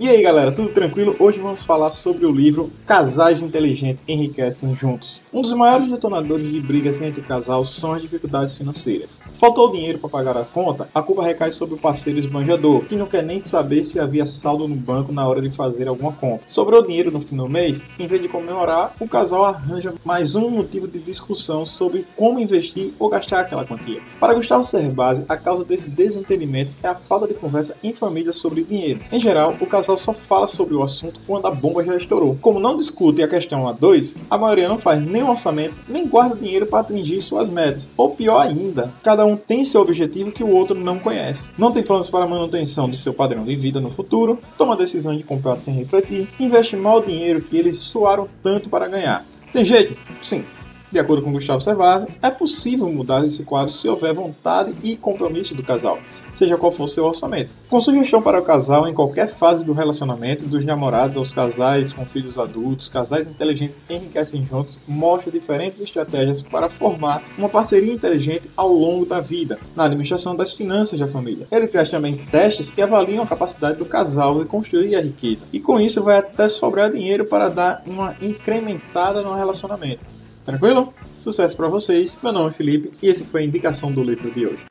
aí galera, tudo tranquilo? Hoje vamos falar sobre o livro Casais Inteligentes Enriquecem Juntos. Um dos maiores detonadores de brigas entre o casal são as dificuldades financeiras. Faltou dinheiro para pagar a conta? A culpa recai sobre o parceiro esbanjador, que não quer nem saber se havia saldo no banco na hora de fazer alguma compra. Sobrou dinheiro no fim do mês? Em vez de comemorar, o casal arranja mais um motivo de discussão sobre como investir ou gastar aquela quantia. Para Gustavo Cerbasi, a causa desse desentendimento é a falta de conversa em família sobre dinheiro. Em geral, o casal só fala sobre o assunto quando a bomba já estourou. Como não discutem a questão a dois, a maioria não faz nem orçamento, nem guarda dinheiro para atingir suas metas. Ou pior ainda, cada um tem seu objetivo que o outro não conhece. Não tem planos para a manutenção de seu padrão de vida no futuro, toma decisão de comprar sem refletir, investe mal o dinheiro que eles suaram tanto para ganhar. Tem jeito? Sim. De acordo com Gustavo Servazzi, é possível mudar esse quadro se houver vontade e compromisso do casal, seja qual for seu orçamento. Com sugestão para o casal em qualquer fase do relacionamento, dos namorados aos casais com filhos adultos, casais inteligentes enriquecem juntos, mostra diferentes estratégias para formar uma parceria inteligente ao longo da vida, na administração das finanças da família. Ele traz também testes que avaliam a capacidade do casal de construir a riqueza, e com isso vai até sobrar dinheiro para dar uma incrementada no relacionamento. Tranquilo? Sucesso para vocês. Meu nome é Felipe e esse foi a indicação do livro de hoje.